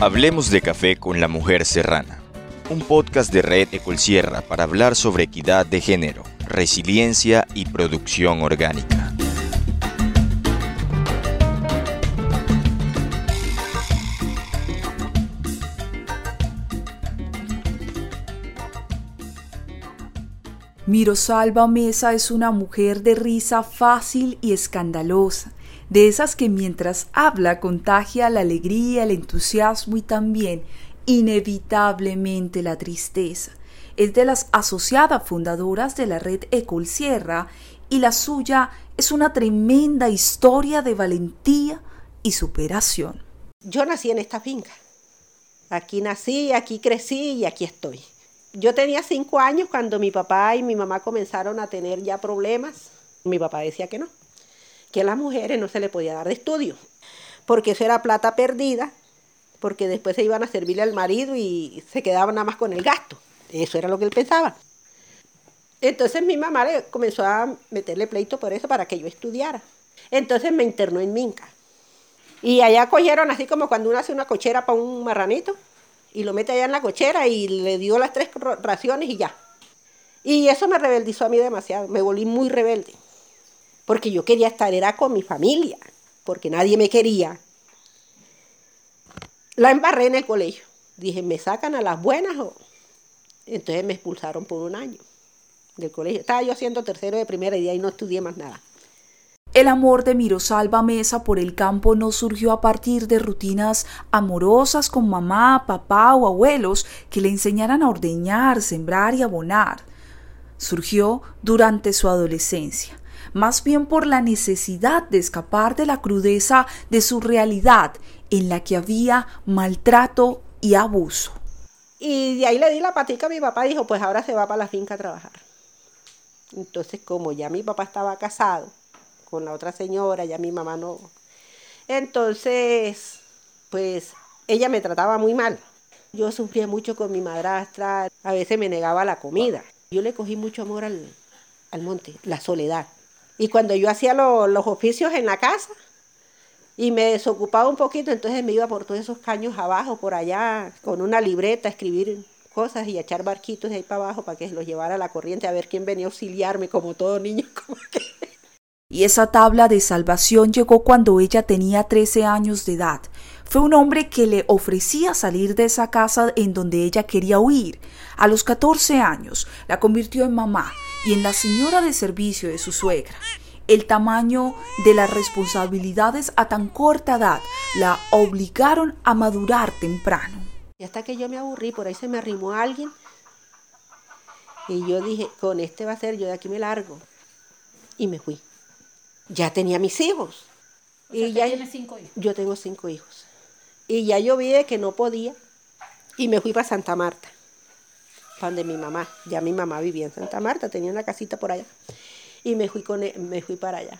Hablemos de café con la mujer serrana, un podcast de Red Ecolsierra para hablar sobre equidad de género, resiliencia y producción orgánica. Mirosalva Mesa es una mujer de risa fácil y escandalosa de esas que mientras habla contagia la alegría, el entusiasmo y también inevitablemente la tristeza. Es de las asociadas fundadoras de la red Ecol Sierra y la suya es una tremenda historia de valentía y superación. Yo nací en esta finca. Aquí nací, aquí crecí y aquí estoy. Yo tenía cinco años cuando mi papá y mi mamá comenzaron a tener ya problemas. Mi papá decía que no, que a las mujeres no se le podía dar de estudio, porque eso era plata perdida, porque después se iban a servirle al marido y se quedaban nada más con el gasto. Eso era lo que él pensaba. Entonces mi mamá comenzó a meterle pleito por eso para que yo estudiara. Entonces me internó en Minca. Y allá cogieron así como cuando uno hace una cochera para un marranito y lo mete allá en la cochera y le dio las tres raciones y ya. Y eso me rebeldizó a mí demasiado, me volví muy rebelde porque yo quería estar, era con mi familia, porque nadie me quería. La embarré en el colegio. Dije, ¿me sacan a las buenas? O... Entonces me expulsaron por un año del colegio. Estaba yo haciendo tercero de primera y de ahí no estudié más nada. El amor de Mirosalva Mesa por el campo no surgió a partir de rutinas amorosas con mamá, papá o abuelos que le enseñaran a ordeñar, sembrar y abonar. Surgió durante su adolescencia, más bien por la necesidad de escapar de la crudeza de su realidad en la que había maltrato y abuso. Y de ahí le di la patica a mi papá y dijo, pues ahora se va para la finca a trabajar. Entonces, como ya mi papá estaba casado con la otra señora, ya mi mamá no. Entonces, pues ella me trataba muy mal. Yo sufría mucho con mi madrastra, a veces me negaba la comida. Yo le cogí mucho amor al, al monte, la soledad. Y cuando yo hacía los oficios en la casa y me desocupaba un poquito, entonces me iba por todos esos caños abajo, por allá, con una libreta, a escribir cosas y a echar barquitos de ahí para abajo para que los llevara a la corriente a ver quién venía a auxiliarme, como todo niño. Y esa tabla de salvación llegó cuando ella tenía 13 años de edad. Fue un hombre que le ofrecía salir de esa casa en donde ella quería huir. A los 14 años la convirtió en mamá y en la señora de servicio de su suegra. El tamaño de las responsabilidades a tan corta edad la obligaron a madurar temprano. Y hasta que yo me aburrí, por ahí se me arrimó alguien. Y yo dije, con este va a ser, yo de aquí me largo. Y me fui. Ya tenía mis hijos. y ya cinco hijos. Yo tengo cinco hijos. Y ya yo vi que no podía. Y me fui para Santa Marta pan de mi mamá. Ya mi mamá vivía en Santa Marta, tenía una casita por allá. Y me fui, con, e, me fui para allá.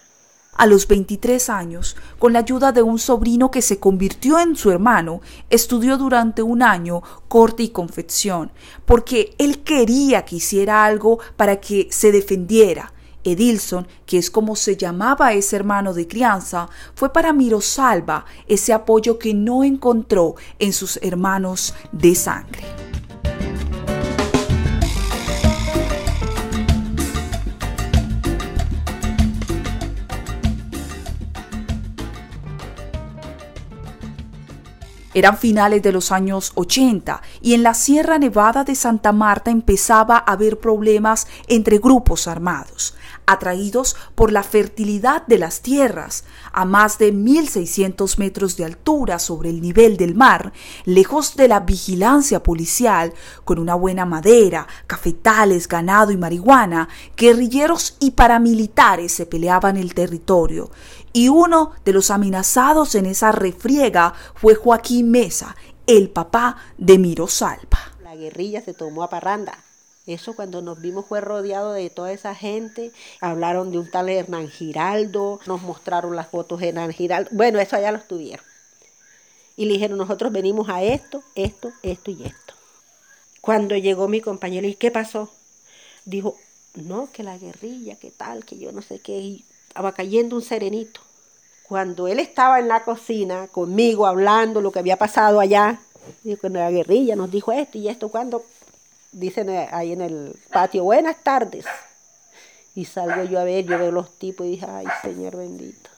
A los 23 años, con la ayuda de un sobrino que se convirtió en su hermano, estudió durante un año corte y confección, porque él quería que hiciera algo para que se defendiera. Edilson, que es como se llamaba ese hermano de crianza, fue para Mirosalva ese apoyo que no encontró en sus hermanos de sangre. Eran finales de los años 80 y en la Sierra Nevada de Santa Marta empezaba a haber problemas entre grupos armados, atraídos por la fertilidad de las tierras, a más de 1.600 metros de altura sobre el nivel del mar, lejos de la vigilancia policial, con una buena madera, cafetales, ganado y marihuana, guerrilleros y paramilitares se peleaban el territorio, y uno de los amenazados en esa refriega fue Joaquín Mesa, el papá de Miro Salva. La guerrilla se tomó a parranda. Eso cuando nos vimos fue rodeado de toda esa gente. Hablaron de un tal Hernán Giraldo, nos mostraron las fotos de Hernán Giraldo. Bueno, eso allá lo tuvieron. Y le dijeron, nosotros venimos a esto, esto, esto y esto. Cuando llegó mi compañero, ¿y qué pasó? Dijo, no, que la guerrilla, que tal, que yo no sé qué, y estaba cayendo un serenito. Cuando él estaba en la cocina conmigo hablando lo que había pasado allá, dijo que la guerrilla nos dijo esto y esto, cuando dicen ahí en el patio, buenas tardes. Y salgo yo a ver, yo veo los tipos y dije, ay, Señor bendito.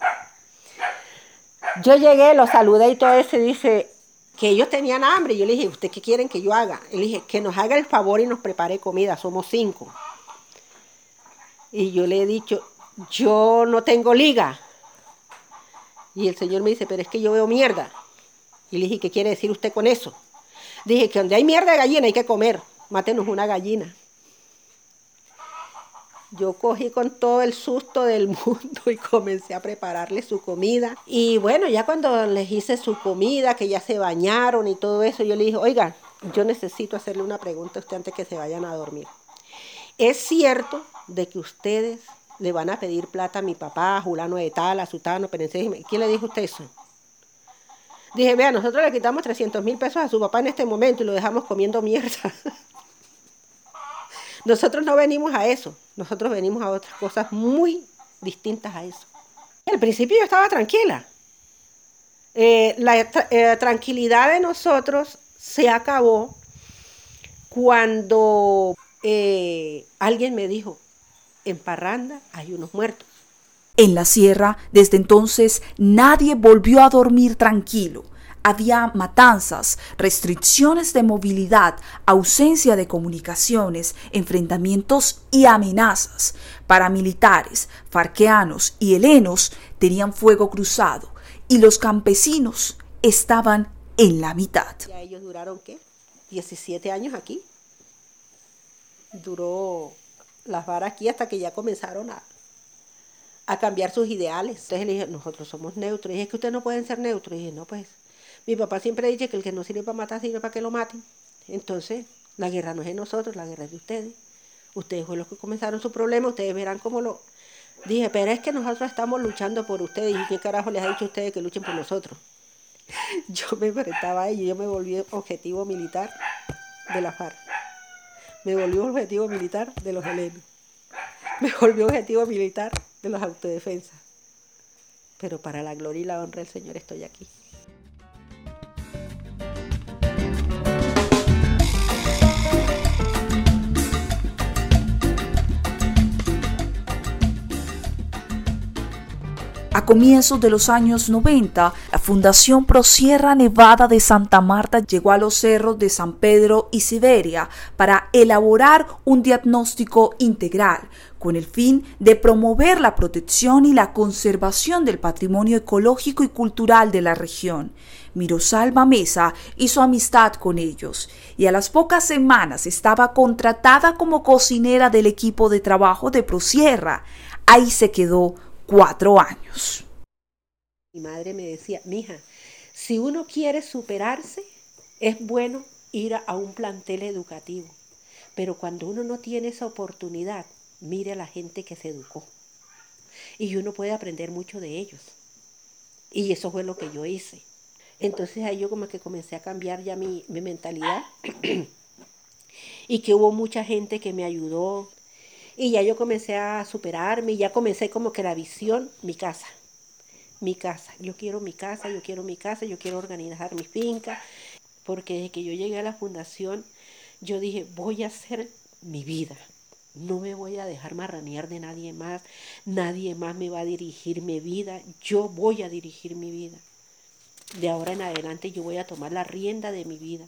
Yo llegué, los saludé y todo eso, y dice que ellos tenían hambre. Yo le dije, ¿usted qué quieren que yo haga? Y le dije, que nos haga el favor y nos prepare comida, somos cinco. Y yo le he dicho, yo no tengo liga. Y el Señor me dice, pero es que yo veo mierda. Y le dije, ¿qué quiere decir usted con eso? Dije que donde hay mierda de gallina hay que comer. Mátenos una gallina. Yo cogí con todo el susto del mundo y comencé a prepararle su comida. Y bueno, ya cuando les hice su comida, que ya se bañaron y todo eso, yo le dije, oiga, yo necesito hacerle una pregunta a usted antes que se vayan a dormir. ¿Es cierto de que ustedes le van a pedir plata a mi papá, a Julano de tal, a Sutano, Perense? ¿Quién le dijo usted eso? Dije, vea, nosotros le quitamos 300 mil pesos a su papá en este momento y lo dejamos comiendo mierda. nosotros no venimos a eso, nosotros venimos a otras cosas muy distintas a eso. Al principio yo estaba tranquila. Eh, la eh, tranquilidad de nosotros se acabó cuando eh, alguien me dijo, en Parranda hay unos muertos. En la sierra, desde entonces, nadie volvió a dormir tranquilo. Había matanzas, restricciones de movilidad, ausencia de comunicaciones, enfrentamientos y amenazas. Paramilitares, farqueanos y helenos tenían fuego cruzado y los campesinos estaban en la mitad. ¿Ya ellos duraron qué? 17 años aquí duró las varas aquí hasta que ya comenzaron a, cambiar sus ideales. Entonces le dije, nosotros somos neutros. Dije, que ustedes no pueden ser neutros. Y dije, no, pues, mi papá siempre dice que el que no sirve para matar sirve para que lo maten. Entonces, la guerra no es de nosotros, la guerra es de ustedes. Ustedes fueron los que comenzaron su problema, ustedes verán cómo lo... Dije, pero es que nosotros estamos luchando por ustedes. ¿Y qué carajo les ha dicho a ustedes que luchen por nosotros? Yo me enfrentaba a ellos, yo me volví objetivo militar de la FARC me volvió objetivo militar de los helenos. Me volvió objetivo militar de los autodefensas. Pero para la gloria y la honra del Señor estoy aquí. Comienzos de los años 90, la Fundación Pro Sierra Nevada de Santa Marta llegó a los cerros de San Pedro y Siberia para elaborar un diagnóstico integral con el fin de promover la protección y la conservación del patrimonio ecológico y cultural de la región. Mirosalva Mesa hizo amistad con ellos y a las pocas semanas estaba contratada como cocinera del equipo de trabajo de Prosierra. Ahí se quedó cuatro años. Mi madre me decía, mija, si uno quiere superarse, es bueno ir a un plantel educativo, pero cuando uno no tiene esa oportunidad, mire a la gente que se educó. Y uno puede aprender mucho de ellos. Y eso fue lo que yo hice. Entonces ahí yo como que comencé a cambiar ya mi, mi mentalidad y que hubo mucha gente que me ayudó, y ya yo comencé a superarme y ya comencé como que la visión, mi casa, mi casa. Yo quiero mi casa, yo quiero mi casa, yo quiero organizar mi finca, porque desde que yo llegué a la fundación, yo dije, voy a hacer mi vida. No me voy a dejar marranear de nadie más, nadie más me va a dirigir mi vida, yo voy a dirigir mi vida. De ahora en adelante yo voy a tomar la rienda de mi vida.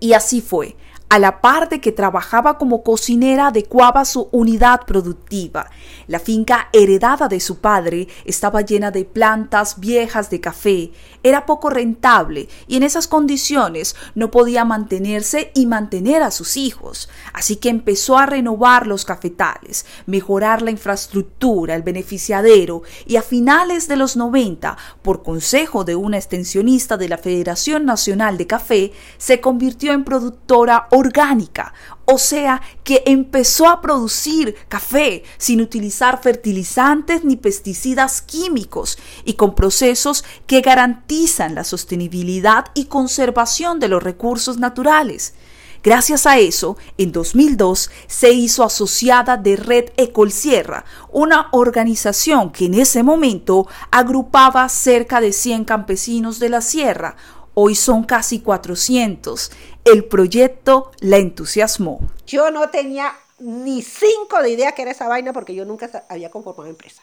Y así fue. A la par de que trabajaba como cocinera, adecuaba su unidad productiva. La finca heredada de su padre estaba llena de plantas viejas de café. Era poco rentable y en esas condiciones no podía mantenerse y mantener a sus hijos. Así que empezó a renovar los cafetales, mejorar la infraestructura, el beneficiadero y a finales de los 90, por consejo de una extensionista de la Federación Nacional de Café, se convirtió en productora orgánica, o sea que empezó a producir café sin utilizar fertilizantes ni pesticidas químicos y con procesos que garantizan la sostenibilidad y conservación de los recursos naturales. Gracias a eso, en 2002 se hizo asociada de Red Ecol Sierra, una organización que en ese momento agrupaba cerca de 100 campesinos de la sierra. Hoy son casi 400. El proyecto la entusiasmó. Yo no tenía ni cinco de idea que era esa vaina porque yo nunca había conformado empresa.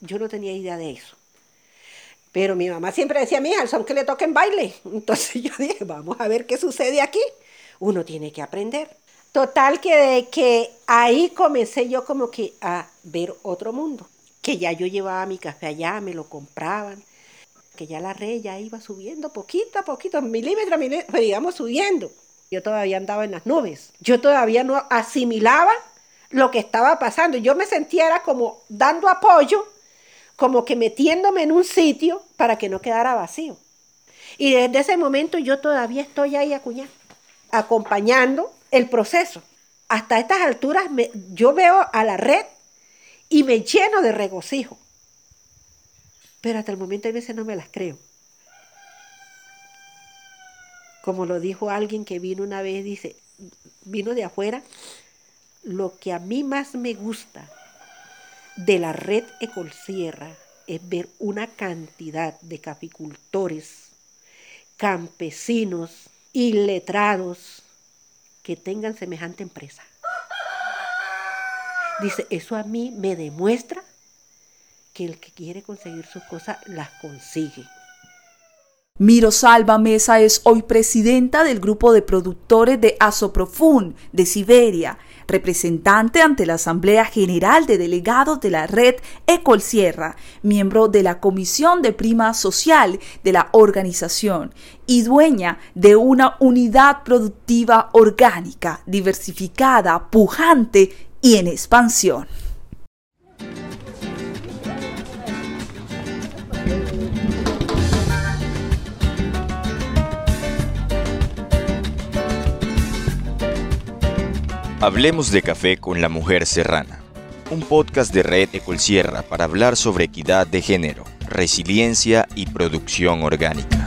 Yo no tenía idea de eso. Pero mi mamá siempre decía, mija, el son que le toquen baile. Entonces yo dije, vamos a ver qué sucede aquí. Uno tiene que aprender. Total que de que ahí comencé yo como que a ver otro mundo. Que ya yo llevaba mi café allá, me lo compraban. Que ya la red ya iba subiendo poquito a poquito, milímetro a milímetro, subiendo. Yo todavía andaba en las nubes. Yo todavía no asimilaba lo que estaba pasando. Yo me sentía era como dando apoyo como que metiéndome en un sitio para que no quedara vacío. Y desde ese momento yo todavía estoy ahí acuñando, acompañando el proceso. Hasta estas alturas yo veo a la red y me lleno de regocijo. Pero hasta el momento a veces no me las creo. Como lo dijo alguien que vino una vez, dice, vino de afuera, lo que a mí más me gusta de la red Ecolsierra es ver una cantidad de capicultores, campesinos y letrados que tengan semejante empresa. Dice, eso a mí me demuestra que el que quiere conseguir sus cosas las consigue. Mirosalva Mesa es hoy presidenta del grupo de productores de Asoprofun de Siberia, representante ante la Asamblea General de Delegados de la Red Ecol Sierra, miembro de la Comisión de Prima Social de la organización y dueña de una unidad productiva orgánica, diversificada, pujante y en expansión. Hablemos de café con la mujer serrana, un podcast de Red Ecolsierra para hablar sobre equidad de género, resiliencia y producción orgánica.